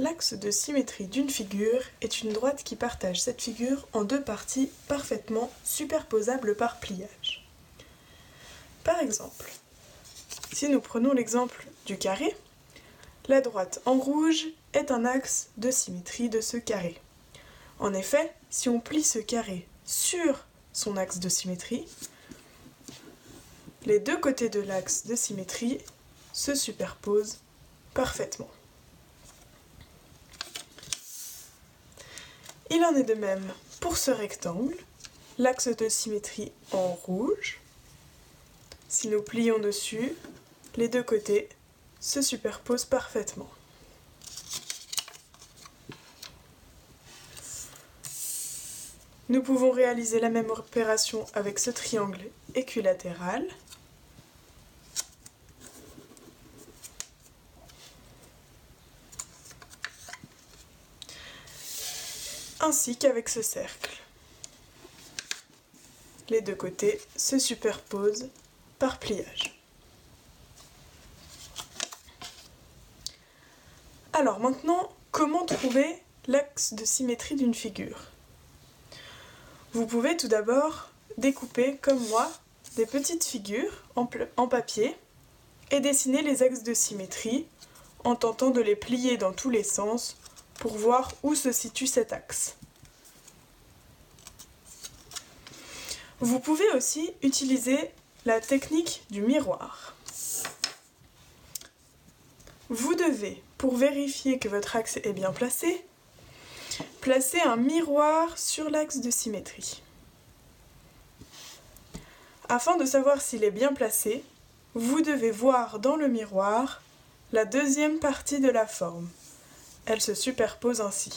L'axe de symétrie d'une figure est une droite qui partage cette figure en deux parties parfaitement superposables par pliage. Par exemple, si nous prenons l'exemple du carré, la droite en rouge est un axe de symétrie de ce carré. En effet, si on plie ce carré sur son axe de symétrie, les deux côtés de l'axe de symétrie se superposent parfaitement. Il en est de même pour ce rectangle, l'axe de symétrie en rouge. Si nous plions dessus, les deux côtés se superposent parfaitement. Nous pouvons réaliser la même opération avec ce triangle équilatéral. Ainsi qu'avec ce cercle. Les deux côtés se superposent par pliage. Alors maintenant, comment trouver l'axe de symétrie d'une figure? Vous pouvez tout d'abord découper, comme moi, des petites figures en, papier et dessiner les axes de symétrie en tentant de les plier dans tous les sens pour voir où se situe cet axe. Vous pouvez aussi utiliser la technique du miroir. Vous devez, pour vérifier que votre axe est bien placé, placer un miroir sur l'axe de symétrie. Afin de savoir s'il est bien placé, vous devez voir dans le miroir la deuxième partie de la forme. Elle se superpose ainsi.